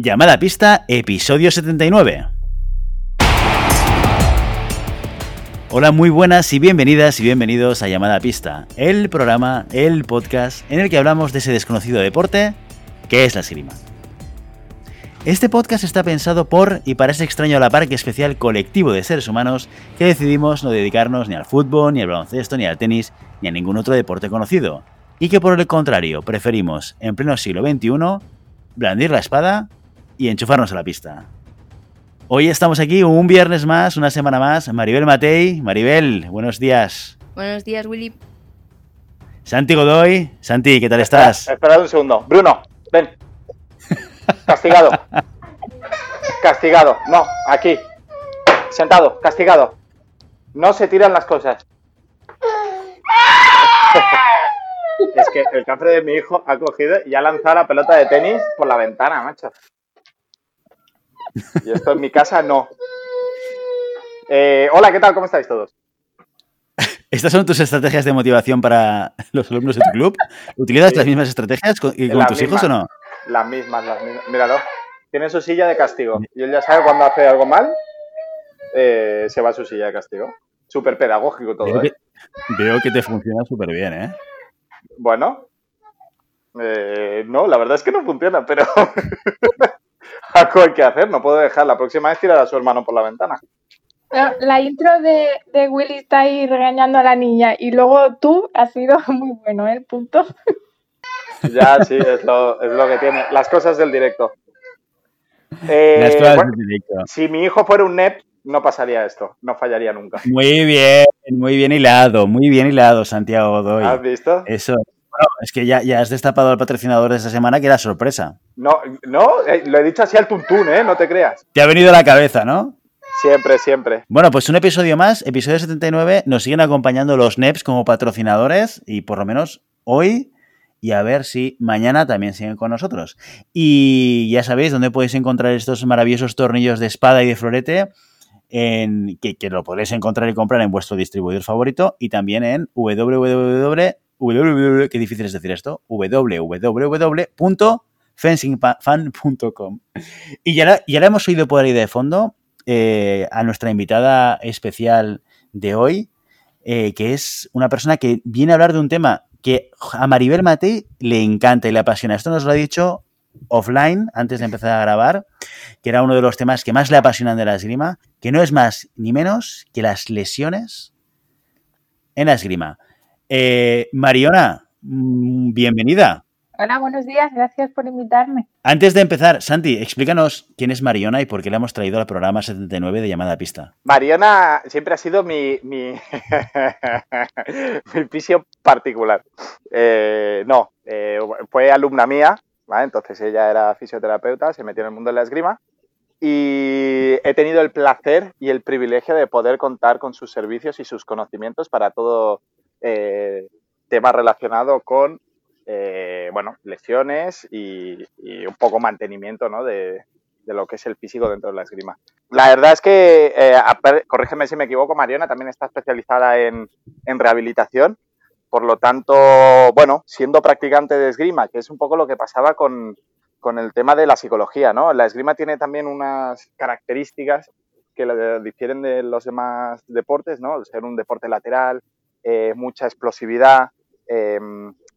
Llamada pista, episodio 79. Hola, muy buenas y bienvenidas y bienvenidos a Llamada Pista, el programa, el podcast en el que hablamos de ese desconocido deporte que es la esgrima. Este podcast está pensado por y para ese extraño a la par que especial colectivo de seres humanos que decidimos no dedicarnos ni al fútbol, ni al baloncesto, ni al tenis, ni a ningún otro deporte conocido, y que por el contrario preferimos, en pleno siglo XXI, blandir la espada y enchufarnos a la pista. Hoy estamos aquí un viernes más, una semana más. Maribel Matei. Maribel, buenos días. Buenos días, Willy. Santi Godoy. Santi, ¿qué tal estás? Espera, un segundo. Bruno, ven. Castigado. castigado. No, aquí. Sentado, castigado. No se tiran las cosas. es que el café de mi hijo ha cogido y ha lanzado la pelota de tenis por la ventana, macho. Y esto en mi casa no. Eh, hola, ¿qué tal? ¿Cómo estáis todos? ¿Estas son tus estrategias de motivación para los alumnos de tu club? ¿Utilizas las mismas estrategias con, con tus hijos o no? Las mismas, las mismas. Míralo. Tiene su silla de castigo. Y él ya sabe cuando hace algo mal, eh, se va a su silla de castigo. Súper pedagógico todo, veo, ¿eh? que, veo que te funciona súper bien, ¿eh? Bueno. Eh, no, la verdad es que no funciona, pero... algo hay que hacer, no puedo dejar. La próxima vez tirar a su hermano por la ventana. la intro de, de, Willy está ahí regañando a la niña y luego tú has sido muy bueno, ¿eh? El punto. Ya, sí, es lo, es lo que tiene. Las cosas del directo. Eh, Las cosas bueno, del directo. Si mi hijo fuera un NEP, no pasaría esto, no fallaría nunca. Muy bien, muy bien hilado, muy bien hilado, Santiago Godoy. ¿Has visto? Eso. Bueno, es que ya, ya has destapado al patrocinador de esta semana que era sorpresa. No, no, eh, lo he dicho así al tuntún, ¿eh? No te creas. Te ha venido a la cabeza, ¿no? Siempre, siempre. Bueno, pues un episodio más, episodio 79, nos siguen acompañando los NEPs como patrocinadores y por lo menos hoy y a ver si mañana también siguen con nosotros. Y ya sabéis dónde podéis encontrar estos maravillosos tornillos de espada y de florete. En, que, que, lo podéis encontrar y comprar en vuestro distribuidor favorito y también en www www, qué difícil es decir esto, www.fencingfan.com. Y ya la, ya la hemos oído por ahí de fondo eh, a nuestra invitada especial de hoy, eh, que es una persona que viene a hablar de un tema que a Maribel Matei le encanta y le apasiona. Esto nos lo ha dicho offline, antes de empezar a grabar, que era uno de los temas que más le apasionan de la esgrima, que no es más ni menos que las lesiones en la esgrima. Eh, Mariona, mm, bienvenida. Hola, buenos días, gracias por invitarme. Antes de empezar, Santi, explícanos quién es Mariona y por qué la hemos traído al programa 79 de llamada a pista. Mariona siempre ha sido mi, mi, mi fisio particular. Eh, no, eh, fue alumna mía, ¿vale? entonces ella era fisioterapeuta, se metió en el mundo de la esgrima y he tenido el placer y el privilegio de poder contar con sus servicios y sus conocimientos para todo eh, tema relacionado con eh, bueno, lesiones y, y, un poco mantenimiento ¿no? de, de, lo que es el físico dentro de la esgrima. La verdad es que, eh, corrígeme si me equivoco, Mariona también está especializada en, en, rehabilitación. Por lo tanto, bueno, siendo practicante de esgrima, que es un poco lo que pasaba con, con el tema de la psicología, ¿no? La esgrima tiene también unas características que difieren de los demás deportes, ¿no? ser un deporte lateral, eh, mucha explosividad, eh,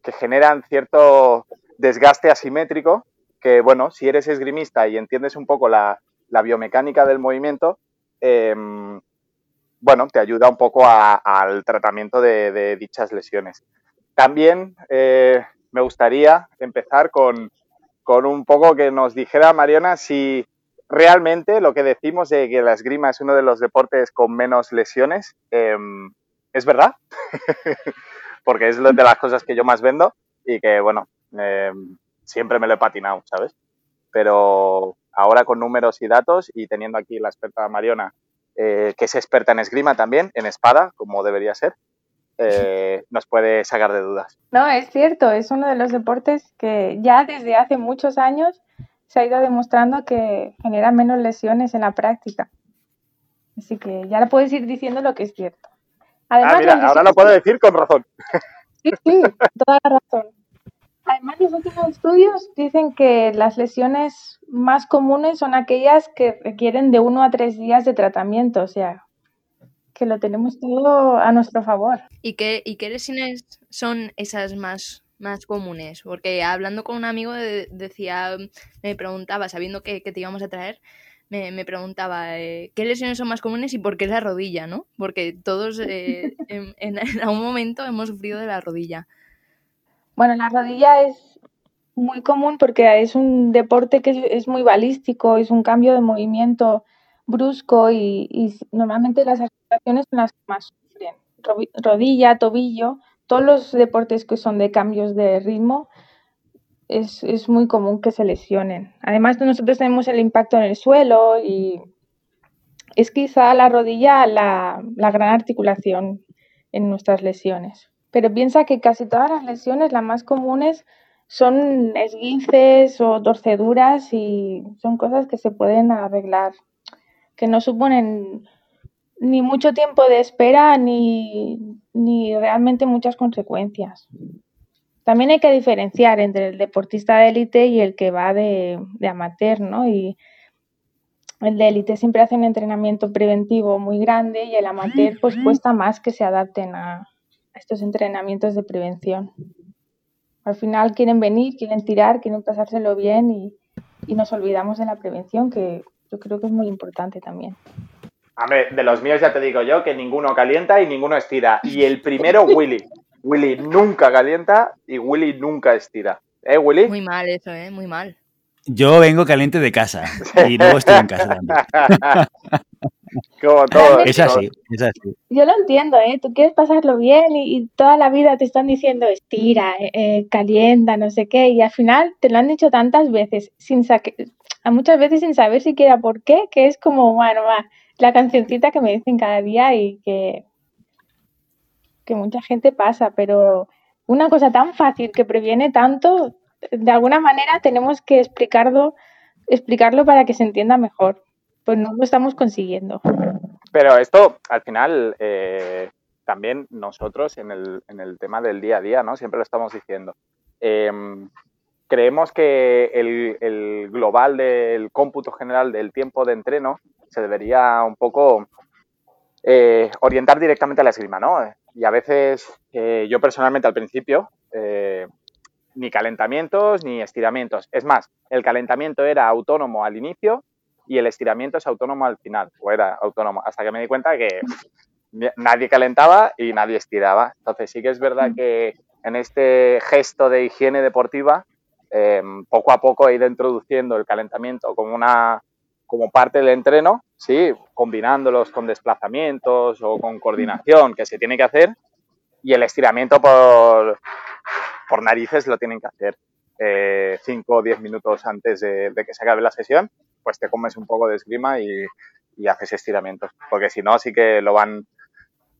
que generan cierto desgaste asimétrico, que bueno, si eres esgrimista y entiendes un poco la, biomecánica del movimiento, eh, bueno, te ayuda un poco a, al tratamiento de, dichas lesiones. También me gustaría empezar con, con un poco que nos dijera Mariana si realmente lo que decimos de que la esgrima es uno de los deportes con menos lesiones, es verdad, porque es de las cosas que yo más vendo y que, bueno, eh, siempre me lo he patinado, ¿sabes? Pero ahora con números y datos y teniendo aquí la experta Mariona, eh, que es experta en esgrima también, en espada, como debería ser, eh, nos puede sacar de dudas. No, es cierto, es uno de los deportes que ya desde hace muchos años se ha ido demostrando que genera menos lesiones en la práctica. Así que ya le puedes ir diciendo lo que es cierto. Además, ah, mira, ahora lo puedo decir con razón. Sí, sí, toda la razón. Además, los últimos estudios dicen que las lesiones más comunes son aquellas que requieren de uno a tres días de tratamiento, o sea, que lo tenemos todo a nuestro favor. ¿Y qué, y qué lesiones son esas más, más comunes? Porque hablando con un amigo decía, me preguntaba, sabiendo que, te íbamos a traer, me, preguntaba eh, qué lesiones son más comunes y por qué la rodilla, ¿no? Porque todos eh, en, en, algún momento hemos sufrido de la rodilla. Bueno, la rodilla es muy común porque es un deporte que es, muy balístico, es un cambio de movimiento brusco y, normalmente las articulaciones son las que más sufren. Rodilla, tobillo, todos los deportes que son de cambios de ritmo es, muy común que se lesionen. Además, nosotros tenemos el impacto en el suelo y es quizá la rodilla la gran articulación en nuestras lesiones. Pero piensa que casi todas las lesiones, las más comunes, son esguinces o torceduras y son cosas que se pueden arreglar, que no suponen ni mucho tiempo de espera ni, realmente muchas consecuencias. También hay que diferenciar entre el deportista de élite y el que va de, amateur, ¿no? Y el de élite siempre hace un entrenamiento preventivo muy grande y el amateur pues cuesta más que se adapten a estos entrenamientos de prevención al final quieren venir, quieren tirar, quieren pasárselo bien y, nos olvidamos de la prevención, que yo creo que es muy importante también. Hombre, de los míos ya te digo yo que ninguno calienta y ninguno estira. Y el primero, Willy. Willy nunca calienta y Willy nunca estira. ¿Eh, Willy? Muy mal eso, ¿eh? Muy mal. Yo vengo caliente de casa y luego estoy en casa también. Como todo. Es así, es así. Yo lo entiendo, ¿eh? Tú quieres pasarlo bien y, toda la vida te están diciendo estira, eh, eh, calienta, no sé qué, y al final te lo han dicho tantas veces, sin a muchas veces sin saber siquiera por qué, que es como, bueno, va, la cancioncita que me dicen cada día y que, que mucha gente pasa, pero una cosa tan fácil que previene tanto, de alguna manera tenemos que explicarlo, explicarlo para que se entienda mejor pues no lo estamos consiguiendo. Pero esto, al final, eh, también nosotros en el, en el, tema del día a día, ¿no? Siempre lo estamos diciendo. Em, creemos que el, el, global del cómputo general del tiempo de entreno se debería un poco eh, orientar directamente a la esgrima, ¿no? Y a veces, eh, yo personalmente al principio, ni calentamientos ni estiramientos. Es más, el calentamiento era autónomo al inicio y el estiramiento es autónomo al final, o era autónomo, hasta que me di cuenta que nadie calentaba y nadie estiraba. Entonces sí que es verdad que en este gesto de higiene deportiva, em, poco a poco he ido introduciendo el calentamiento como una como parte del entreno, sí, combinándolos con desplazamientos o con coordinación que se tiene que hacer y el estiramiento por, por narices lo tienen que hacer 5 o 10 minutos antes de, que se acabe la sesión pues te comes un poco de esgrima y, haces estiramientos. Porque si no, sí que lo van,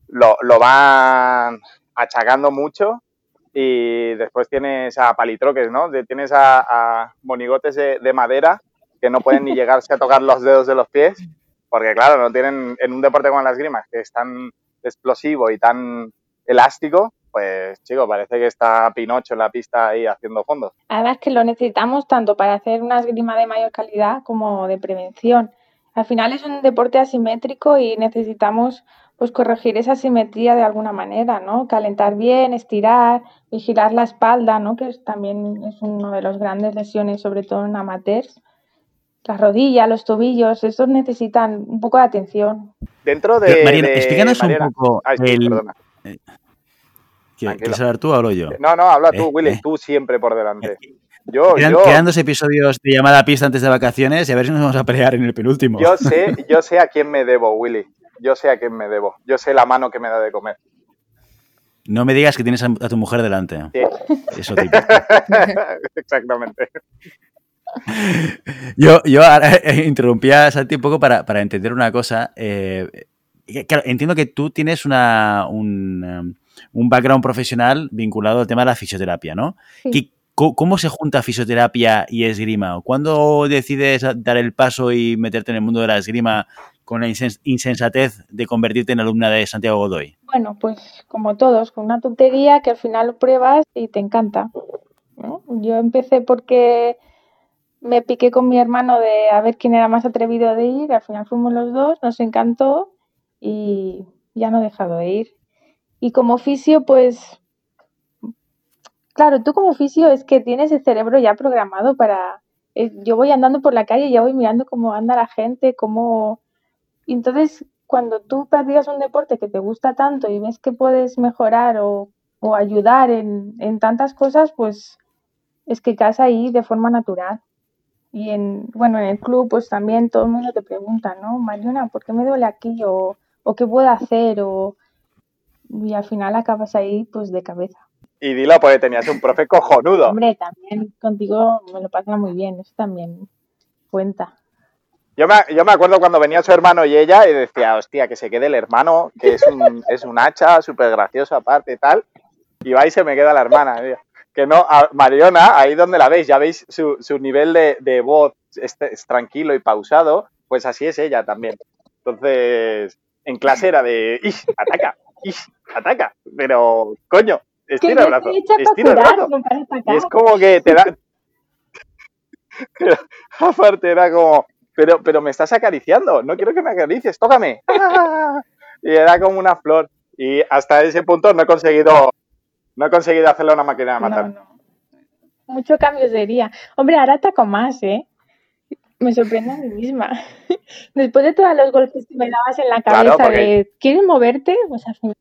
lo, van achacando mucho y después tienes a palitroques, ¿no? Tienes a, monigotes de, madera que no pueden ni llegarse a tocar los dedos de los pies, porque claro, no tienen, en un deporte como las esgrima, que es tan explosivo y tan elástico, pues chico, parece que está Pinocho en la pista ahí haciendo fondos. Además que lo necesitamos tanto para hacer una esgrima de mayor calidad como de prevención. Al final es un deporte asimétrico y necesitamos pues corregir esa asimetría de alguna manera, ¿no? Calentar bien, estirar, vigilar la espalda, ¿no? Que también es uno de los grandes lesiones, sobre todo en amateurs. Las rodillas, los tobillos, esos necesitan un poco de atención. Dentro de... Mariana, explícanos un poco el... ¿Quieres hablar tú o hablo yo? No, no, habla tú, eh, Willy, eh. tú siempre por delante. Yo, quedan, quedan, dos episodios de llamada a pista antes de vacaciones y a ver si nos vamos a pelear en el penúltimo. Yo sé, yo sé a quién me debo, Willy. Yo sé a quién me debo. Yo sé la mano que me da de comer. No me digas que tienes a, tu mujer delante. Sí. Eso tipo. Exactamente. Yo, yo eh, interrumpía a Santi un poco para, entender una cosa. claro, entiendo que tú tienes una, un, un background profesional vinculado al tema de la fisioterapia, ¿no? ¿Cómo se junta fisioterapia y esgrima? ¿Cuándo decides dar el paso y meterte en el mundo de la esgrima con la insensatez de convertirte en alumna de Santiago Godoy? Bueno, pues como todos, con una tontería que al final pruebas y te encanta. Yo empecé porque me piqué con mi hermano de a ver quién era más atrevido de ir, al final fuimos los dos, nos encantó y ya no he dejado de ir. Y como oficio, pues, claro, tú como oficio es que tienes el cerebro ya programado para... eh, Yo voy andando por la calle y ya voy mirando cómo anda la gente, cómo... Entonces, cuando tú practicas un deporte que te gusta tanto y ves que puedes mejorar o, o ayudar en, en tantas cosas, pues es que caes ahí de forma natural. Y en, bueno, en el club, pues también todo el mundo te pregunta, ¿no? Mariona, ¿por qué me duele aquí? O, o qué puedo hacer, o... y al final acabas ahí, pues de cabeza. Y dilo porque tenías un profe cojonudo. Hombre, también contigo me lo pasa muy bien, eso también cuenta. Yo me, yo me acuerdo cuando venía su hermano y ella y decía, hostia, que se quede el hermano, que es un, es un hacha, súper gracioso aparte y tal. Y va y se me queda la hermana. tío. Que no, a Mariona, ahí donde la veis, ya veis su, su nivel de, de voz es, es tranquilo y pausado, pues así es ella también. Entonces, en clase era de, ¡ish! ¡Ataca! ¡ish! ¡Ataca! Pero, coño, estira el brazo, estira el brazo. Y es como que te da. Pero, aparte era como, pero, pero me estás acariciando, no quiero que me acaricies, tócame. ¡Ah! Y era como una flor. Y hasta ese punto no he conseguido, no he conseguido hacerle una máquina de matar. No, no. Mucho cambio sería. Hombre, ahora ataco más, ¿eh? Me sorprende a mí misma. Después de todos los golpes que me dabas en la Claro, cabeza porque- de ¿quieres moverte? Pues al final.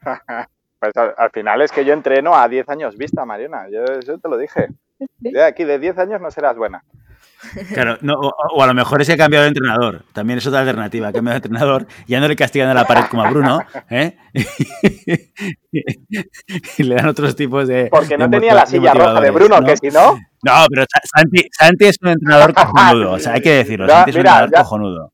Pues al, al final es que yo entreno a 10 años vista, Mariona. Yo te lo dije. De aquí de 10 años no serás buena. Claro, no, o, o a lo mejor es que ha cambiado de entrenador. También es otra alternativa. Ha cambiado de entrenador. Ya no le castigan a la pared como a Bruno. ¿eh? y le dan otros tipos de. Porque no de tenía la silla roja de Bruno, ¿no? que si no, No, pero Sa- Santi, Santi es un entrenador cojonudo. O sea, hay que decirlo. No, Santi es un entrenador ya- cojonudo.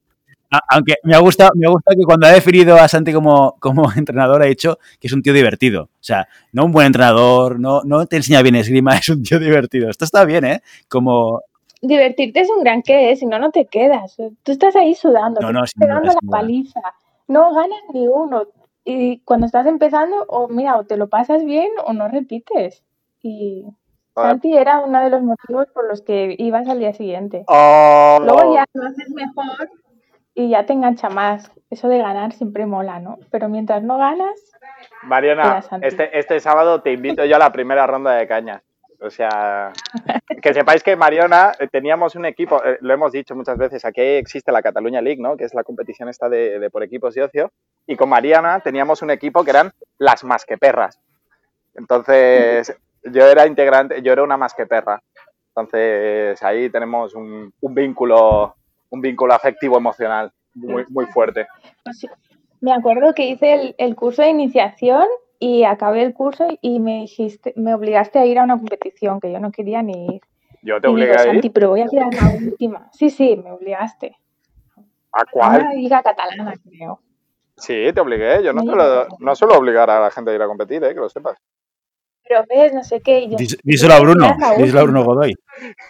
Aunque me ha gustado, me ha gustado que cuando ha definido a Santi como, como entrenador ha dicho que es un tío divertido. O sea, no un buen entrenador, no, no te enseña bien esgrima, es un tío divertido. Esto está bien, ¿eh? Como, Divertirte es un gran qué, ¿eh? si no, no te quedas. Tú estás ahí sudando, No, no, estás sin duda, pegando la sin duda. paliza. No ganas ni uno. Y cuando estás empezando, o mira, o te lo pasas bien o no repites. Y Joder. Santi era uno de los motivos por los que ibas al día siguiente. Oh, Luego ya lo haces mejor y ya te engancha más. Eso de ganar siempre mola, ¿no? Pero mientras no ganas, Santi. este, este sábado te invito yo a la primera ronda de cañas. O sea, que sepáis que Mariona, eh, teníamos un equipo, eh, lo hemos dicho muchas veces, aquí existe la Cataluña League, ¿no? Que es la competición esta de, de por equipos de ocio. Y con Mariana teníamos un equipo que eran las masqueperras. Entonces, yo era integrante, yo era una masqueperra. Entonces, ahí tenemos un, un vínculo, un vínculo afectivo emocional muy, muy fuerte. pues me acuerdo que hice el, el curso de iniciación y acabé el curso y me dijiste, me obligaste a ir a una competición que yo no quería ni ir. Yo te obligué digo, a ir. Santi, pero voy a quedar la última. Sí, sí, me obligaste. ¿A A cuál? una liga catalana, creo. Sí, te obligué. Yo no No, suelo, yo- no suelo obligar a la gente a ir a competir, ¿eh? que lo sepas. Pero ves, no sé qué. y yo, Dís- díselo a Bruno, díselo a Bruno. Godoy.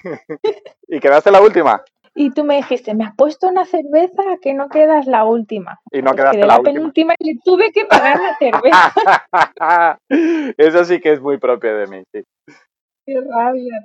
¿Y quedaste la última? Y tú me dijiste, me has puesto una cerveza que no quedas la última. Y no quedaste quedé la la última. penúltima y le tuve que pagar la cerveza. Eso sí que es muy propio de mí, sí. Qué rabia.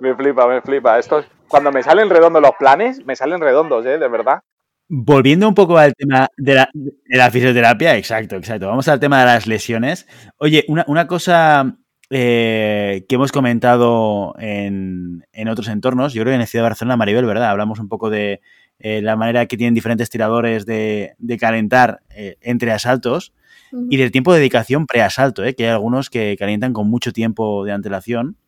Me flipa, me flipa. Esto, cuando me salen redondos los planes, me salen redondos, ¿eh? De verdad. Volviendo un poco al tema de la, de la fisioterapia, exacto, exacto. Vamos al tema de las lesiones. Oye, una, una cosa eh, que hemos comentado en, en otros entornos, yo creo que en la ciudad de Barcelona, Maribel, ¿verdad? Hablamos un poco de eh, la manera que tienen diferentes tiradores de, de calentar eh, entre asaltos y del tiempo de dedicación preasalto, ¿eh? que hay algunos que calientan con mucho tiempo de antelación,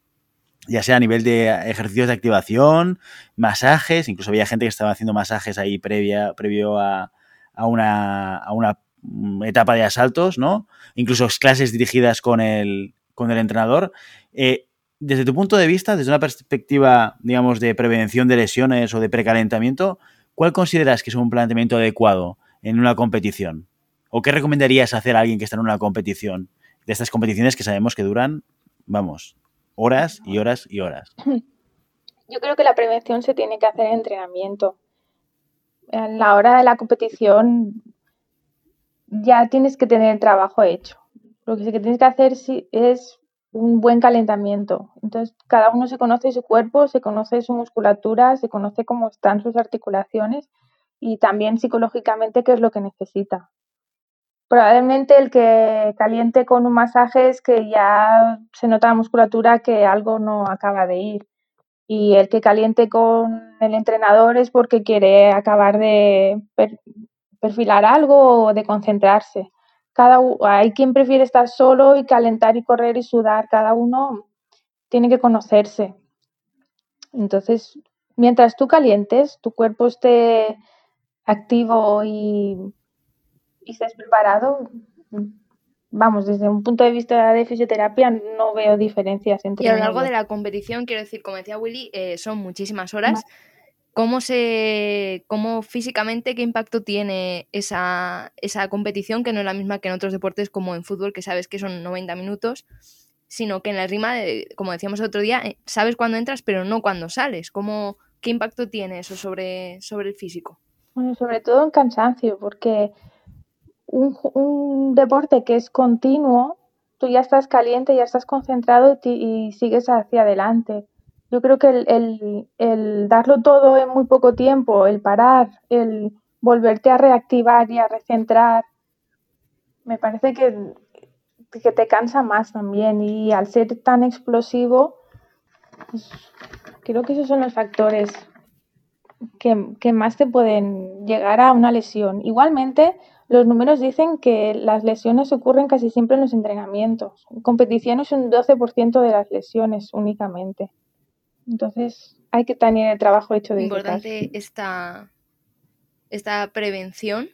ya sea a nivel de ejercicios de activación, masajes, incluso había gente que estaba haciendo masajes ahí previa, previo a, a una, a una mm, etapa de asaltos, ¿no? Incluso clases dirigidas con el, con el entrenador. Eh, desde tu punto de vista, desde una perspectiva, digamos, de prevención de lesiones o de precalentamiento, ¿cuál consideras que es un planteamiento adecuado en una competición? ¿O qué recomendarías hacer a alguien que está en una competición? De estas competiciones que sabemos que duran, vamos, horas y horas y horas. Yo creo que la prevención se tiene que hacer en entrenamiento. A la hora de la competición ya tienes que tener el trabajo hecho. Lo que sí que tienes que hacer es un buen calentamiento. Entonces, cada uno se conoce su cuerpo, se conoce su musculatura, se conoce cómo están sus articulaciones y también psicológicamente qué es lo que necesita. Probablemente el que caliente con un masaje es que ya se nota la musculatura que algo no acaba de ir. Y el que caliente con el entrenador es porque quiere acabar de perfilar algo o de concentrarse. Cada, hay quien prefiere estar solo y calentar y correr y sudar. Cada uno tiene que conocerse. Entonces, mientras tú calientes, tu cuerpo esté activo y y estés preparado, vamos, desde un punto de vista de fisioterapia no veo diferencias entre Y a lo largo de la competición, quiero decir, como decía Willy, eh, son muchísimas horas. ¿Cómo, se, ¿Cómo físicamente, qué impacto tiene esa, esa competición, que no es la misma que en otros deportes como en fútbol, que sabes que son 90 minutos, sino que en la rima, como decíamos el otro día, eh, sabes cuándo entras, pero no cuándo sales? ¿Cómo, ¿Qué impacto tiene eso sobre, sobre el físico? Bueno, sobre todo en cansancio, porque un, deporte que es continuo, tú ya estás caliente, ya estás concentrado y, sigues hacia adelante. Yo creo que el, el, darlo todo en muy poco tiempo, el parar, el volverte a reactivar y a recentrar, me parece que, que te cansa más también. Y al ser tan explosivo, pues, creo que esos son los factores que, que, más te pueden llegar a una lesión. Igualmente, los números dicen que las lesiones ocurren casi siempre en los entrenamientos. En competición es un 12% de las lesiones únicamente. Entonces hay que tener el trabajo hecho de Importante esta, esta prevención.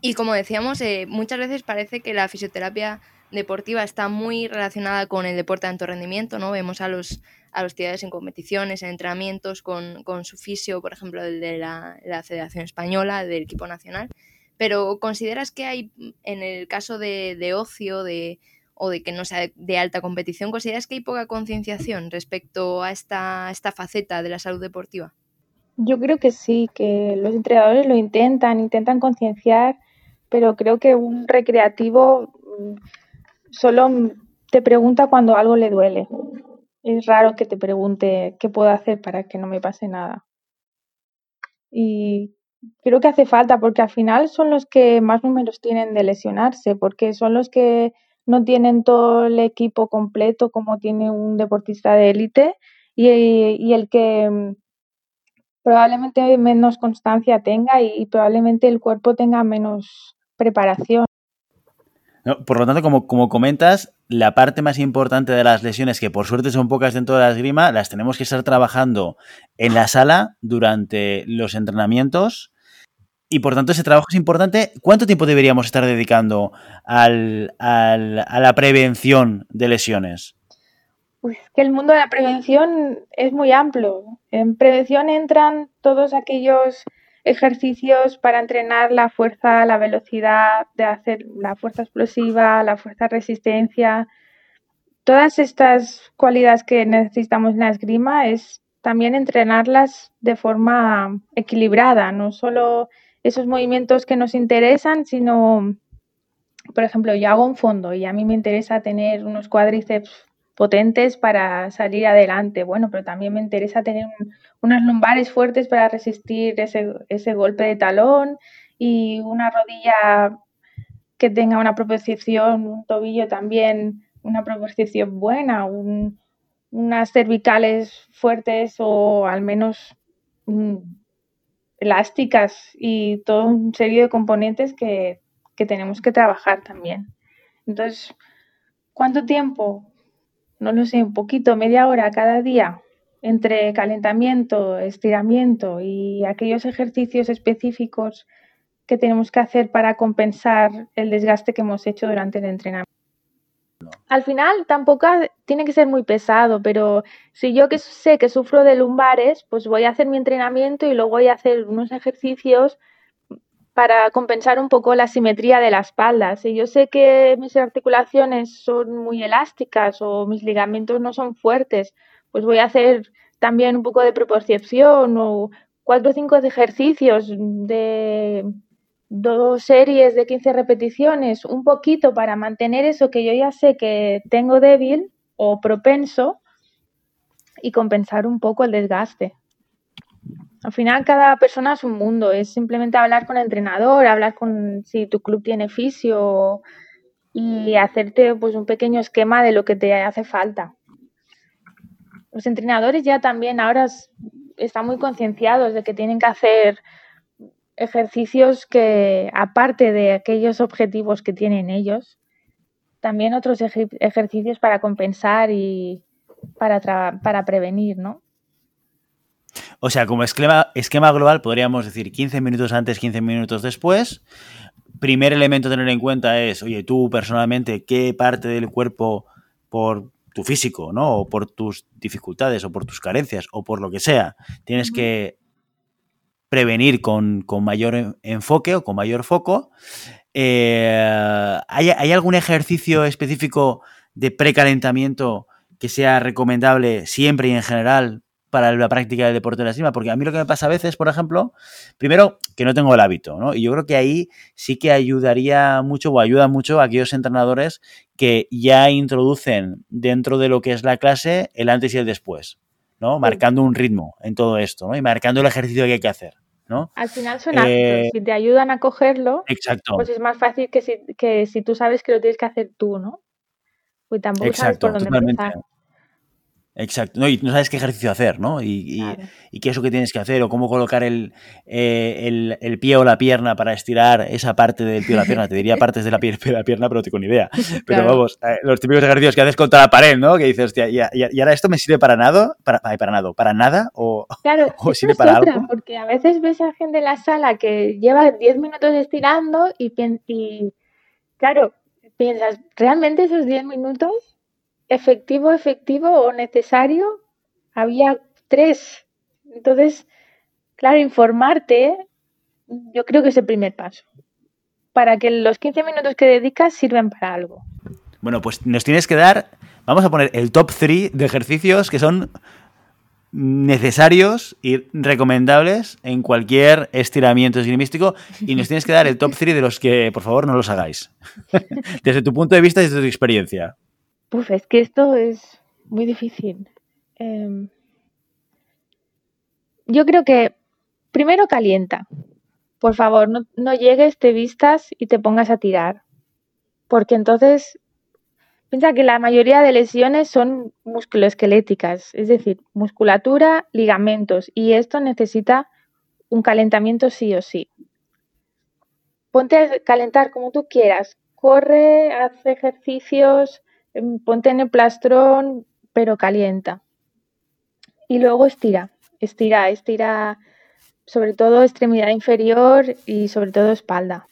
Y como decíamos, eh, muchas veces parece que la fisioterapia deportiva está muy relacionada con el deporte de alto rendimiento, ¿no? Vemos a los, a los tiradores en competiciones, en entrenamientos, con, su fisio, por ejemplo, el de la, la Federación Española, del equipo nacional pero ¿consideras que hay, en el caso de, ocio de, o de que no sea de alta competición, ¿consideras que hay poca concienciación respecto a esta, esta faceta de la salud deportiva? Yo creo que sí, que los entrenadores lo intentan, intentan concienciar, pero creo que un recreativo mm, solo te pregunta cuando algo le duele. Es raro que te pregunte qué puedo hacer para que no me pase nada. Y creo que hace falta porque al final son los que más números tienen de lesionarse, porque son los que no tienen todo el equipo completo como tiene un deportista de élite y, el que mm, probablemente menos constancia tenga y, probablemente el cuerpo tenga menos preparación. por lo tanto, como, como comentas, la parte más importante de las lesiones, que por suerte son pocas dentro de la esgrima, las tenemos que estar trabajando en la sala durante los entrenamientos. Y por tanto, ese trabajo es importante. ¿Cuánto tiempo deberíamos estar dedicando al, al, a la prevención de lesiones? Pues que el mundo de la prevención es muy amplio. En prevención entran todos aquellos ejercicios para entrenar la fuerza, la velocidad, de hacer la fuerza explosiva, la fuerza resistencia. Todas estas cualidades que necesitamos en la esgrima es también entrenarlas de forma equilibrada, no solo esos movimientos que nos interesan, sino, por ejemplo, yo hago un fondo y a mí me interesa tener unos cuádriceps potentes para salir adelante. Bueno, pero también me interesa tener unas lumbares fuertes para resistir ese, ese, golpe de talón y una rodilla que tenga una proporción, un tobillo también, una proporción buena, unas cervicales fuertes o al menos elásticas y todo un serie de componentes que, que tenemos que trabajar también. Entonces, ¿cuánto tiempo? no lo sé, un poquito, media hora cada día entre calentamiento, estiramiento y aquellos ejercicios específicos que tenemos que hacer para compensar el desgaste que hemos hecho durante el entrenamiento. Al final tampoco tiene que ser muy pesado, pero si yo que sé que sufro de lumbares, pues voy a hacer mi entrenamiento y luego voy a hacer unos ejercicios para compensar un poco la simetría de la espalda. Si yo sé que mis articulaciones son muy elásticas o mis ligamentos no son fuertes, pues voy a hacer también un poco de proporción o cuatro o cinco ejercicios de dos series de 15 repeticiones, un poquito para mantener eso que yo ya sé que tengo débil o propenso y compensar un poco el desgaste. Al final cada persona es un mundo, es simplemente hablar con el entrenador, hablar con si tu club tiene fisio y hacerte pues un pequeño esquema de lo que te hace falta. Los entrenadores ya también ahora están muy concienciados de que tienen que hacer ejercicios que, aparte de aquellos objetivos que tienen ellos, también otros ejercicios para compensar y para, para prevenir, ¿no? O sea, como esquema, esquema global podríamos decir 15 minutos antes, 15 minutos después. Primer elemento a tener en cuenta es, oye, tú personalmente, ¿qué parte del cuerpo por tu físico, ¿no? O por tus dificultades, o por tus carencias, o por lo que sea, tienes que prevenir con, mayor enfoque o con mayor foco. Eh, ¿hay, ¿hay, algún ejercicio específico de precalentamiento que sea recomendable siempre y en general para la práctica del deporte de la esgrima, porque a mí lo que me pasa a veces, por ejemplo, primero que no tengo el hábito, ¿no? Y yo creo que ahí sí que ayudaría mucho o ayuda mucho a aquellos entrenadores que ya introducen dentro de lo que es la clase el antes y el después, ¿no? Marcando un ritmo en todo esto, ¿no? Y marcando el ejercicio que hay que hacer. ¿no? Al final son. Eh, si te ayudan a cogerlo, exacto. pues es más fácil que si, que si tú sabes que lo tienes que hacer tú, ¿no? Pues tampoco sabes por dónde empezar. Exacto, no, y no sabes qué ejercicio hacer, ¿no? Y, y, qué es lo que tienes que hacer, o cómo colocar el, eh, el, pie o la pierna para estirar esa parte del pie o la pierna. Te diría partes de la, pie, de la pierna, pero no tengo ni idea. Pero vamos, eh, los típicos ejercicios que haces contra la pared, ¿no? Que dices, hostia, y, y, ahora esto me sirve para nada, para, para nada, para nada, o, claro, o sirve para algo. Porque a veces ves a gente en la sala que lleva 10 minutos estirando y, y claro, piensas, ¿realmente esos 10 minutos efectivo, efectivo o necesario, había tres. Entonces, claro, informarte, yo creo que es el primer paso. Para que los 15 minutos que dedicas sirvan para algo. Bueno, pues nos tienes que dar, vamos a poner el top 3 de ejercicios que son necesarios y recomendables en cualquier estiramiento esgrimístico y nos tienes que dar el top 3 de los que por favor no los hagáis. desde tu punto de vista y desde tu experiencia. Pues es que esto es muy difícil. Em, yo creo que primero calienta. Por favor, no, no, llegues, te vistas y te pongas a tirar. Porque entonces, piensa que la mayoría de lesiones son musculoesqueléticas, es decir, musculatura, ligamentos, y esto necesita un calentamiento sí o sí. Ponte a calentar como tú quieras, corre, haz ejercicios, ponte en el plastrón, pero calienta. Y luego estira, estira, estira sobre todo extremidad inferior y sobre todo espalda.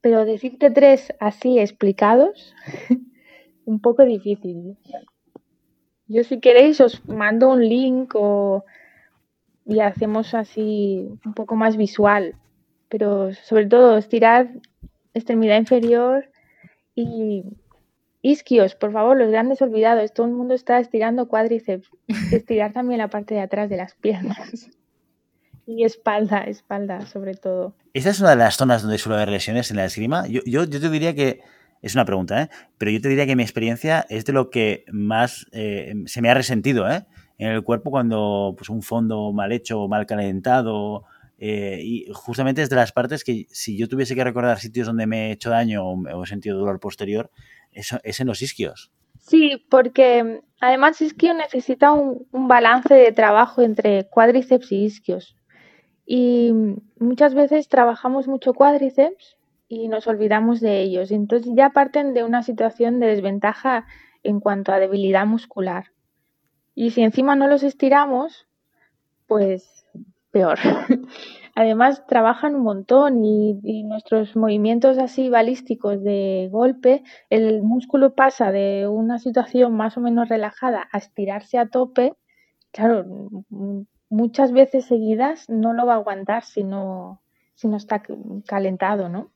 Pero decirte tres así explicados, un poco difícil. Yo si queréis os mando un link o y hacemos así un poco más visual. Pero sobre todo estirar extremidad inferior y Isquios, por favor, los grandes olvidados. Todo el mundo está estirando cuádriceps. Estirar también la parte de atrás de las piernas. Y espalda, espalda, sobre todo. ¿Esta es una de las zonas donde suele haber lesiones en la esgrima? Yo, yo, te diría que. Es una pregunta, ¿eh? Pero yo te diría que mi experiencia es de lo que más eh, se me ha resentido, ¿eh? En el cuerpo cuando pues, un fondo mal hecho, mal calentado. Eh, y justamente es de las partes que si yo tuviese que recordar sitios donde me he hecho daño o he sentido dolor posterior, es en los isquios. Sí, porque además isquio necesita un, balance de trabajo entre cuádriceps y isquios. Y muchas veces trabajamos mucho cuádriceps y nos olvidamos de ellos. Entonces ya parten de una situación de desventaja en cuanto a debilidad muscular. Y si encima no los estiramos, pues peor. además trabajan un montón y, nuestros movimientos así balísticos de golpe, el músculo pasa de una situación más o menos relajada a estirarse a tope, claro, muchas veces seguidas no lo va a aguantar si no, si no está calentado, ¿no?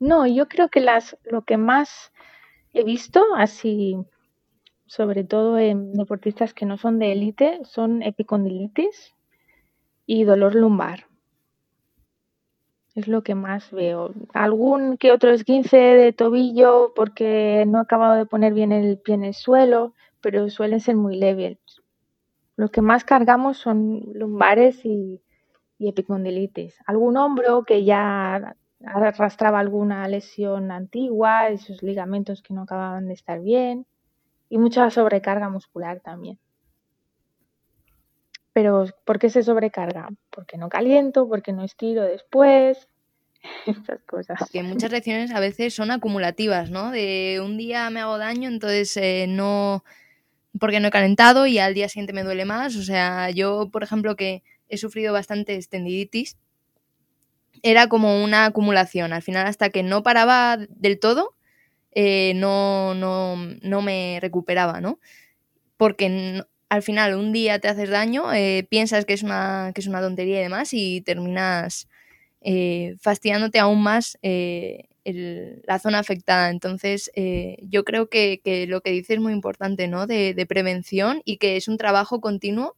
No, yo creo que las, lo que más he visto, así, sobre todo en deportistas que no son de élite, son epicondilitis, y dolor lumbar. es lo que más veo. Algún que otro esguince de tobillo porque no he acabado de poner bien el pie en el suelo, pero suelen ser muy leves. Lo que más cargamos son lumbares y, epicondilitis. Algún hombro que ya arrastraba alguna lesión antigua, esos ligamentos que no acababan de estar bien y mucha sobrecarga muscular también. Pero ¿por qué se sobrecarga? Porque no caliento, porque no estiro después, estas cosas. Que muchas reacciones a veces son acumulativas, ¿no? De un día me hago daño, entonces eh, no, porque no he calentado y al día siguiente me duele más. O sea, yo, por ejemplo, que he sufrido bastante tendinitis, era como una acumulación. Al final, hasta que no paraba del todo, eh, no, no, no, me recuperaba, ¿no? Porque al final un día te haces daño, eh, piensas que es, una, que es una tontería y demás y terminas eh, fastidiándote aún más la zona afectada. Entonces, yo creo que, que, lo que dices es muy importante, ¿no? De, de prevención y que es un trabajo continuo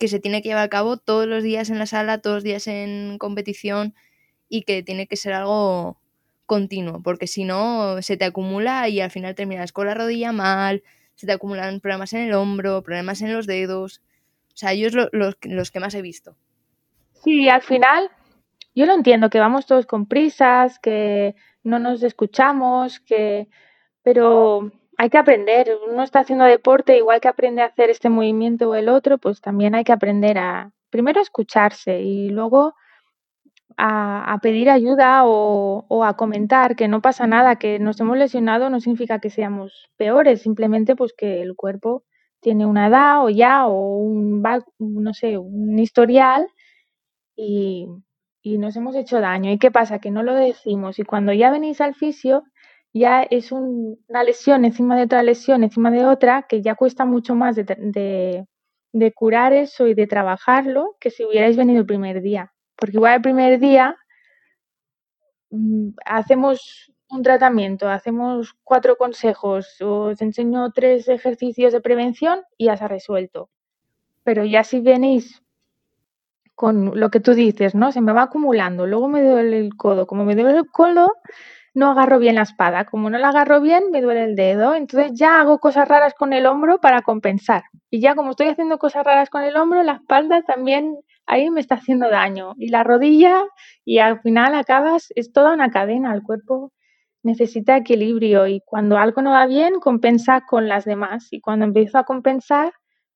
que se tiene que llevar a cabo todos los días en la sala, todos los días en competición y que tiene que ser algo continuo, porque si no se te acumula y al final terminas con la rodilla mal, se te acumulan problemas en el hombro, problemas en los dedos. O sea, yo es los que más he visto. Sí, al final yo lo entiendo, que vamos todos con prisas, que no nos escuchamos, que pero hay que aprender. Uno está haciendo deporte, igual que aprende a hacer este movimiento o el otro, pues también hay que aprender a, primero, escucharse y luego a, pedir ayuda o, a comentar que no pasa nada, que nos hemos lesionado no significa que seamos peores, simplemente pues que el cuerpo tiene una edad o ya o un, no sé, un historial y, y nos hemos hecho daño. ¿Y qué pasa? Que no lo decimos y cuando ya venís al fisio ya es una lesión encima de otra lesión, encima de otra, que ya cuesta mucho más de, de, curar eso y de trabajarlo que si hubierais venido el primer día. Porque igual el primer día mm, hacemos un tratamiento, hacemos cuatro consejos, os enseño tres ejercicios de prevención y ya se ha resuelto. Pero ya si venís con lo que tú dices, ¿no? Se me va acumulando, luego me duele el codo, como me duele el codo, no agarro bien la espada. Como no la agarro bien, me duele el dedo. Entonces ya hago cosas raras con el hombro para compensar. Y ya como estoy haciendo cosas raras con el hombro, la espalda también ahí me está haciendo daño. Y la rodilla, y al final acabas, es toda una cadena. El cuerpo necesita equilibrio y cuando algo no va bien, compensa con las demás. Y cuando empiezo a compensar,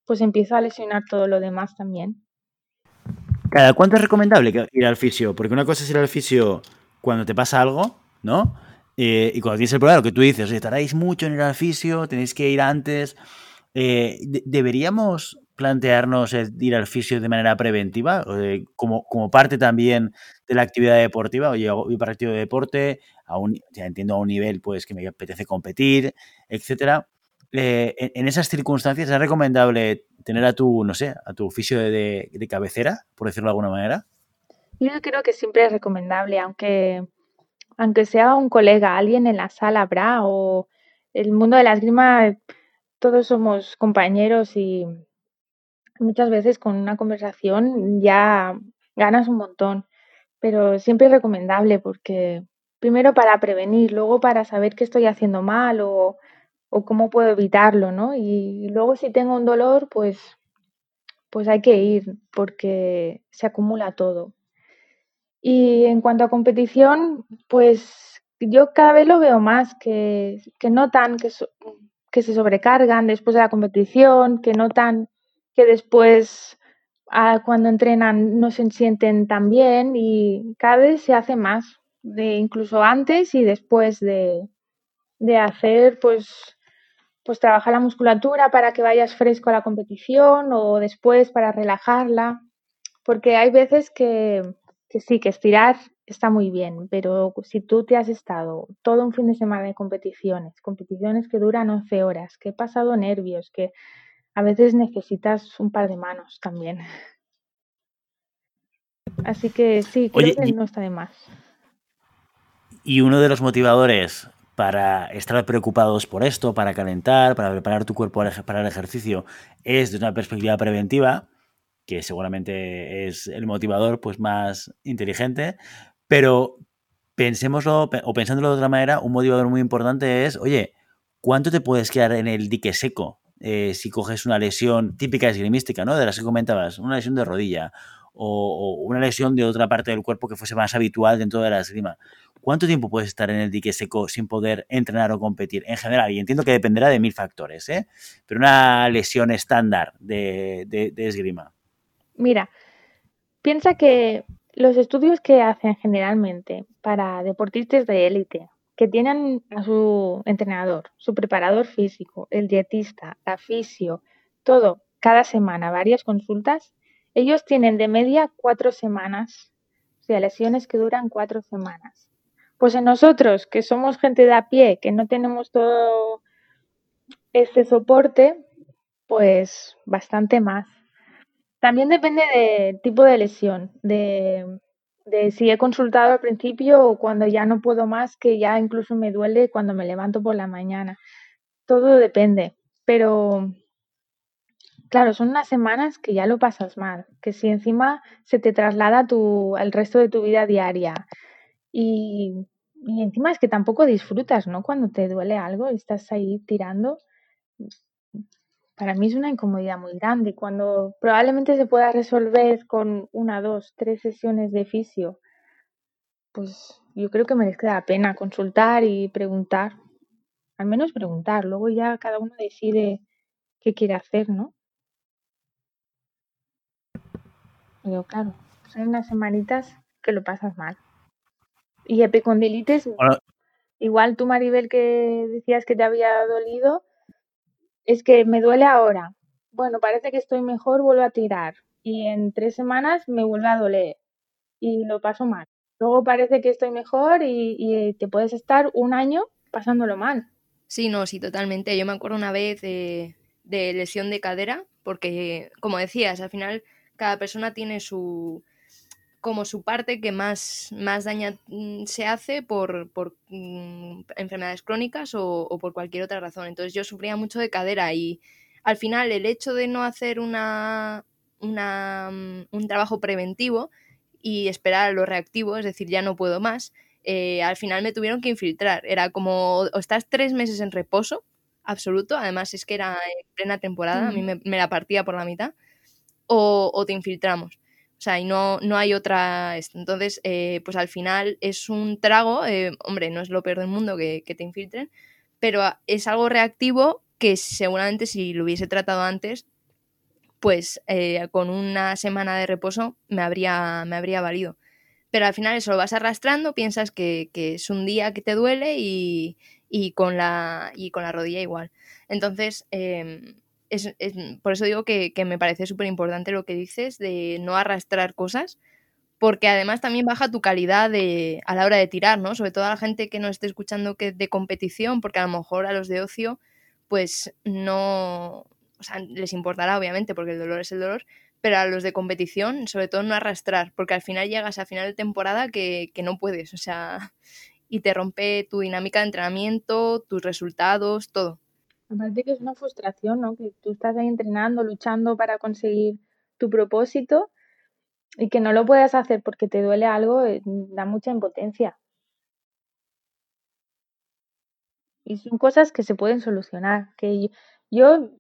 pues empiezo a lesionar todo lo demás también. ¿Cada cuánto es recomendable ir al fisio? Porque una cosa es ir al fisio cuando te pasa algo ¿no? Eh, y cuando tienes el problema, lo que tú dices, estaréis mucho en ir al fisio, tenéis que ir antes. Eh, ¿Deberíamos plantearnos ir al fisio de manera preventiva, como, como, parte también de la actividad deportiva? Oye, voy para activo de deporte, a un, ya entiendo a un nivel pues que me apetece competir, etcétera. Eh, en, esas circunstancias es recomendable tener a tu, no sé, a tu fisio de, de cabecera, por decirlo de alguna manera. Yo creo que siempre es recomendable, aunque aunque sea un colega, alguien en la sala habrá, o el mundo de la esgrima, todos somos compañeros y muchas veces con una conversación ya ganas un montón, pero siempre es recomendable porque primero para prevenir, luego para saber qué estoy haciendo mal o, o cómo puedo evitarlo, ¿no? Y luego si tengo un dolor, pues, pues hay que ir porque se acumula todo. Y en cuanto a competición, pues yo cada vez lo veo más, que, que notan que, que se sobrecargan después de la competición, que notan que después ah, cuando entrenan no se sienten tan bien y cada vez se hace más, de incluso antes y después de, de hacer, pues, pues trabajar la musculatura para que vayas fresco a la competición o después para relajarla, porque hay veces que, que sí, que estirar está muy bien, pero si tú te has estado todo un fin de semana de competiciones, competiciones que duran 11 horas, que he pasado nervios, que a veces necesitas un par de manos también. Así que sí, creo que no está de más. Y uno de los motivadores para estar preocupados por esto, para calentar, para preparar tu cuerpo para el ejercicio, es desde una perspectiva preventiva que seguramente es el motivador pues más inteligente, Pero pensémoslo, o pensándolo de otra manera, un motivador muy importante es, oye, ¿cuánto te puedes quedar en el dique seco eh, si coges una lesión típica esgrimística, ¿no? De las que comentabas, una lesión de rodilla o, una lesión de otra parte del cuerpo que fuese más habitual dentro de la esgrima. ¿Cuánto tiempo puedes estar en el dique seco sin poder entrenar o competir en general? Y entiendo que dependerá de mil factores, ¿eh? Pero una lesión estándar de, de esgrima. Mira, piensa que los estudios que hacen generalmente para deportistas de élite, que tienen a su entrenador, su preparador físico, el dietista, la fisio, todo, cada semana, varias consultas, ellos tienen de media cuatro semanas, o sea, lesiones que duran cuatro semanas. Pues en nosotros, que somos gente de a pie, que no tenemos todo este soporte, pues bastante más. También depende del tipo de lesión, de, si he consultado al principio o cuando ya no puedo más, que ya incluso me duele cuando me levanto por la mañana. Todo depende, pero claro, son unas semanas que ya lo pasas mal, que si encima se te traslada tu, al resto de tu vida diaria y, y encima es que tampoco disfrutas, ¿no? Cuando te duele algo y estás ahí tirando, para mí es una incomodidad muy grande. Cuando probablemente se pueda resolver con una, dos, tres sesiones de fisio, pues yo creo que merece la pena consultar y preguntar. Al menos preguntar, luego ya cada uno decide qué quiere hacer, ¿no? Pero claro, son unas semanitas que lo pasas mal. Y epicondilitis, igual tú Maribel que decías que te había dolido, es que me duele ahora. Bueno, parece que estoy mejor, vuelvo a tirar. Y en tres semanas me vuelve a doler y lo paso mal. Luego parece que estoy mejor y, te puedes estar un año pasándolo mal. Sí, no, sí, totalmente. Yo me acuerdo una vez de, de lesión de cadera, porque, como decías, al final cada persona tiene su, como su parte que más, más daña mm, se hace por, por mm, enfermedades crónicas o, por cualquier otra razón. Entonces yo sufría mucho de cadera y al final el hecho de no hacer una, una, mm, un trabajo preventivo y esperar a lo reactivo, es decir, ya no puedo más, eh, al final me tuvieron que infiltrar. Era como, o estás tres meses en reposo absoluto, además es que era en plena temporada, a mí me, la partía por la mitad, o, o te infiltramos. Sea, y no, no hay otra. Entonces, eh, pues al final es un trago, eh, hombre, no es lo peor del mundo que, te infiltren, pero es algo reactivo que seguramente si lo hubiese tratado antes, pues eh, con una semana de reposo me habría, me habría valido. Pero al final eso lo vas arrastrando, piensas que, que es un día que te duele y, y, con, la, y con la rodilla igual. Entonces, em, por eso digo que, me parece súper importante lo que dices de no arrastrar cosas, porque además también baja tu calidad de, a la hora de tirar, ¿no? Sobre todo a la gente que no esté escuchando que de competición, porque a lo mejor a los de ocio, pues no, o sea, les importará obviamente, porque el dolor es el dolor, pero a los de competición, sobre todo no arrastrar, porque al final llegas a final de temporada que, que no puedes, o sea, y te rompe tu dinámica de entrenamiento, tus resultados, todo. Aparte que es una frustración, ¿no? Que tú estás ahí entrenando, luchando para conseguir tu propósito y que no lo puedas hacer porque te duele algo, eh, da mucha impotencia. Y son cosas que se pueden solucionar. Que yo,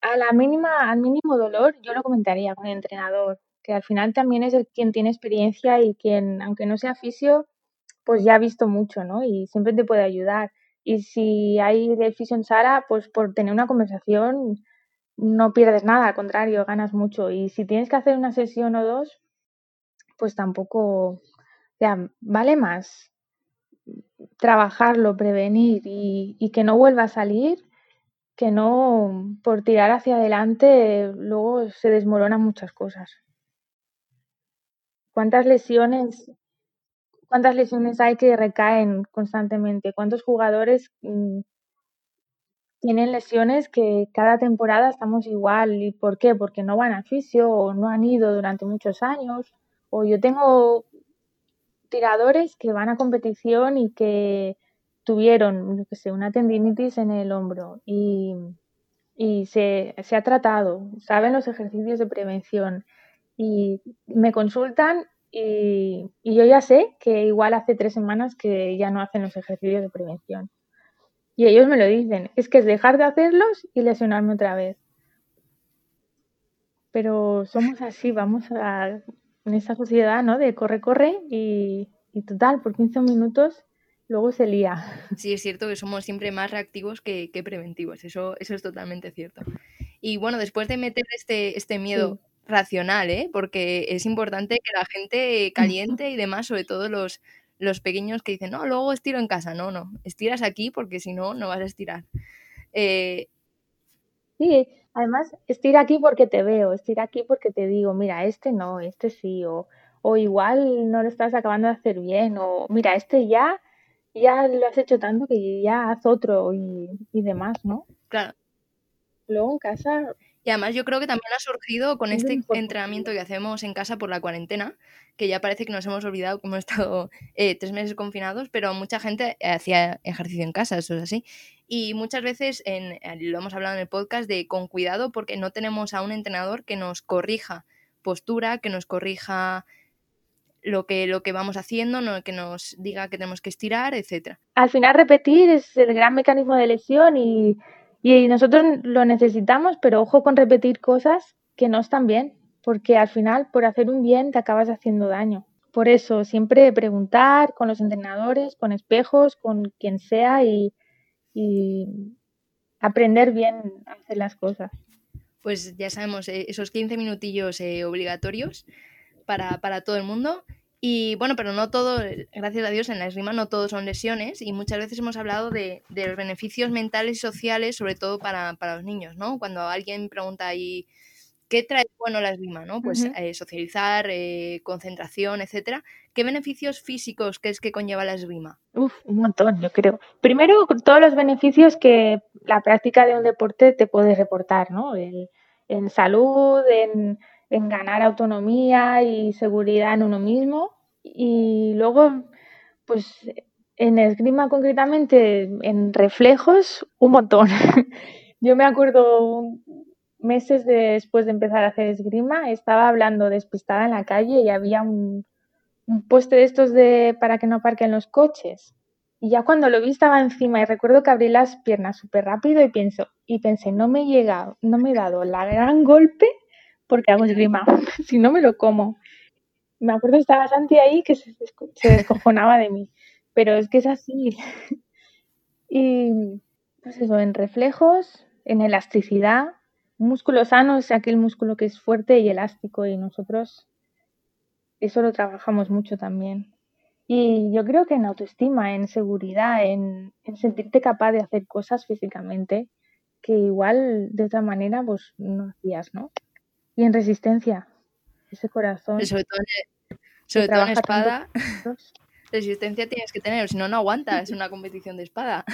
a la mínima, al mínimo dolor, yo lo comentaría con el entrenador, que al final también es el quien tiene experiencia y quien, aunque no sea fisio, pues ya ha visto mucho, ¿no? Y siempre te puede ayudar. Y si hay de en Sara, pues por tener una conversación no pierdes nada, al contrario, ganas mucho. Y si tienes que hacer una sesión o dos, pues tampoco, vale más trabajarlo, prevenir y, y que no vuelva a salir, que no por tirar hacia adelante luego se desmoronan muchas cosas. ¿Cuántas lesiones cuántas lesiones hay que recaen constantemente, cuántos jugadores mm, tienen lesiones que cada temporada estamos igual. ¿Y por qué? Porque no van a fisio o no han ido durante muchos años. O yo tengo tiradores que van a competición y que tuvieron, yo sé, una tendinitis en el hombro y, y se, se ha tratado, saben los ejercicios de prevención y me consultan y, y yo ya sé que igual hace tres semanas que ya no hacen los ejercicios de prevención. Y ellos me lo dicen, es que es dejar de hacerlos y lesionarme otra vez. Pero somos así, vamos a en esa sociedad, ¿no? De corre, corre y, y total, por 15 minutos luego se lía. Sí, es cierto que somos siempre más reactivos que, que preventivos, eso, eso es totalmente cierto. Y bueno, después de meter este, este miedo racional, ¿eh? porque es importante que la gente caliente y demás, sobre todo los, los pequeños que dicen, no, luego estiro en casa. No, no, estiras aquí porque si no, no vas a estirar. Eh, sí, además, estira aquí porque te veo, estira aquí porque te digo, mira, este no, este sí, o, o igual no lo estás acabando de hacer bien, o mira, este ya, ya lo has hecho tanto que ya haz otro y, y demás, ¿no? claro. Luego en casa Y además yo creo que también ha surgido con Es este importante. entrenamiento que hacemos en casa por la cuarentena, que ya parece que nos hemos olvidado que hemos estado eh, tres meses confinados, pero mucha gente hacía ejercicio en casa, eso es así. Y muchas veces, en, eh, lo hemos hablado en el podcast, de con cuidado porque no tenemos a un entrenador que nos corrija postura, que nos corrija lo que, lo que vamos haciendo, no, que nos diga que tenemos que estirar, etcétera. al final repetir es el gran mecanismo de lesión y, y nosotros lo necesitamos, pero ojo con repetir cosas que no están bien, porque al final por hacer un bien te acabas haciendo daño. Por eso siempre preguntar con los entrenadores, con espejos, con quien sea y, y aprender bien a hacer las cosas. pues ya sabemos, eh, esos 15 minutillos eh, obligatorios para, para todo el mundo. Y bueno, pero no todo, eh, gracias a Dios, en la esgrima no todo son lesiones y muchas veces hemos hablado de, de los beneficios mentales y sociales, sobre todo para, para los niños, ¿no? Cuando alguien pregunta ahí, ¿qué trae bueno la esgrima? ¿no? Pues eh, socializar, eh, concentración, etcétera. ¿Qué beneficios físicos crees que conlleva la esgrima? Uf, un montón, yo creo. Primero, todos los beneficios que la práctica de un deporte te puede reportar, ¿no? El- en salud, en, en ganar autonomía y seguridad en uno mismo. Y luego, pues en esgrima concretamente, en reflejos, un montón. Yo me acuerdo meses después de empezar a hacer esgrima, estaba hablando despistada en la calle y había un, un poste de estos de para que no aparquen los coches. Y ya cuando lo vi estaba encima y recuerdo que abrí las piernas súper rápido y pienso, y pensé, no me he llegado, no me he dado la gran golpe porque hago esgrima, si no me lo como. Me acuerdo que estaba Santi ahí que se, se descojonaba de mí, pero es que es así. Y pues eso, en reflejos, en elasticidad, músculo sano es aquel músculo que es fuerte y elástico y nosotros eso lo trabajamos mucho también. Y yo creo que en autoestima, en seguridad, en, en sentirte capaz de hacer cosas físicamente que igual de otra manera pues no hacías, ¿no? Y en resistencia, ese corazón Sobre todo en, sobre todo en espada, resistencia tienes que tener, si no, no aguantas una competición de espada.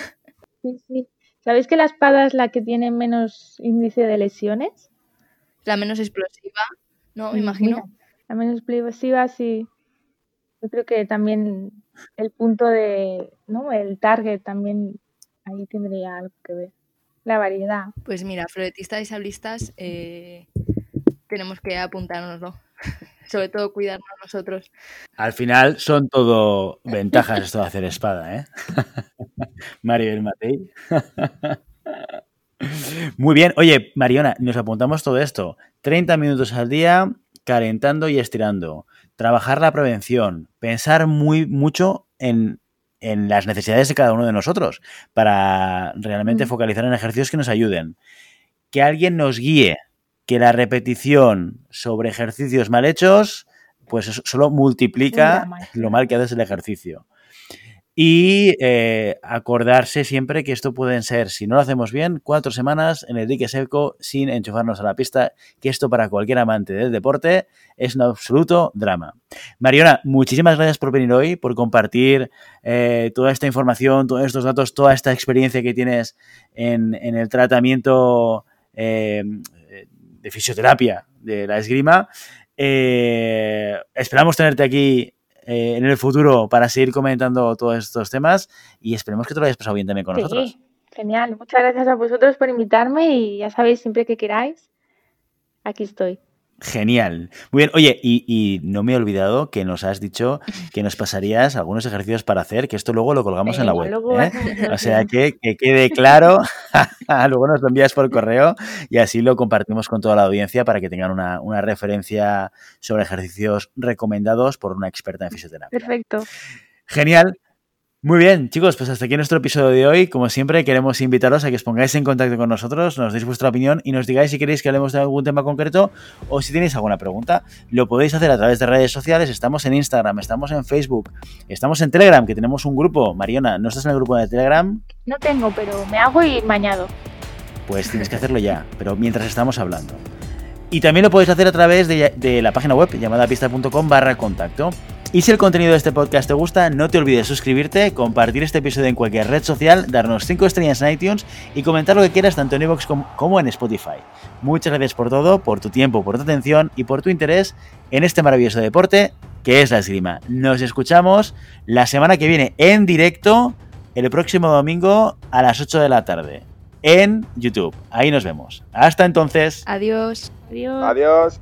Sí, sí. ¿Sabéis que la espada es la que tiene menos índice de lesiones? La menos explosiva, ¿no? Me Mm, imagino. mira, la menos explosiva, sí. Yo creo que también el punto de, ¿no? El target también ahí tendría algo que ver. La variedad. Pues mira, floretistas y sablistas, eh, tenemos que apuntárnoslo. Sobre todo cuidarnos nosotros. Al final son todo ventajas esto de hacer espada, ¿eh? Maribel Matei. Muy bien. Oye, Mariona, nos apuntamos todo esto. 30 minutos al día calentando y estirando. Trabajar la prevención. Pensar muy mucho en, en las necesidades de cada uno de nosotros para realmente Mm. focalizar en ejercicios que nos ayuden. Que alguien nos guíe. Que la repetición sobre ejercicios mal hechos, pues solo multiplica lo mal que haces el ejercicio. Y eh, acordarse siempre que esto pueden ser, si no lo hacemos bien, cuatro semanas en el dique seco sin enchufarnos a la pista, que esto para cualquier amante del deporte es un absoluto drama. Mariona, muchísimas gracias por venir hoy, por compartir eh, toda esta información, todos estos datos, toda esta experiencia que tienes en, en el tratamiento eh, de fisioterapia de la esgrima. Eh, esperamos tenerte aquí eh, en el futuro para seguir comentando todos estos temas y esperemos que te lo hayas pasado bien también con nosotros. Sí, genial. Muchas gracias a vosotros por invitarme y ya sabéis, siempre que queráis, aquí estoy. Genial. Muy bien. Oye, y, no me he olvidado que nos has dicho que nos pasarías algunos ejercicios para hacer, que esto luego lo colgamos en la web. ¿eh? O sea, que, quede claro. luego nos lo envías por correo y así lo compartimos con toda la audiencia para que tengan una, una referencia sobre ejercicios recomendados por una experta en fisioterapia. Perfecto. Genial. Muy bien, chicos, pues hasta aquí nuestro episodio de hoy. Como siempre, queremos invitaros a que os pongáis en contacto con nosotros, nos deis vuestra opinión y nos digáis si queréis que hablemos de algún tema concreto o si tenéis alguna pregunta. Lo podéis hacer a través de redes sociales. Estamos en Instagram, estamos en Facebook, estamos en Telegram, que tenemos un grupo. Mariona, ¿no estás en el grupo de Telegram? No tengo, pero me hago y me añado. Pues tienes que hacerlo ya, pero mientras estamos hablando. Y también lo podéis hacer a través de, de la página web llamada pista.com barra contacto. Y si el contenido de este podcast te gusta, no te olvides suscribirte, compartir este episodio en cualquier red social, darnos 5 estrellas en iTunes y comentar lo que quieras tanto en iVoox como en Spotify. Muchas gracias por todo, por tu tiempo, por tu atención y por tu interés en este maravilloso deporte que es la esgrima. Nos escuchamos la semana que viene en directo, el próximo domingo a las 8 de la tarde, en YouTube. Ahí nos vemos. Hasta entonces. Adiós. Adiós. Adiós.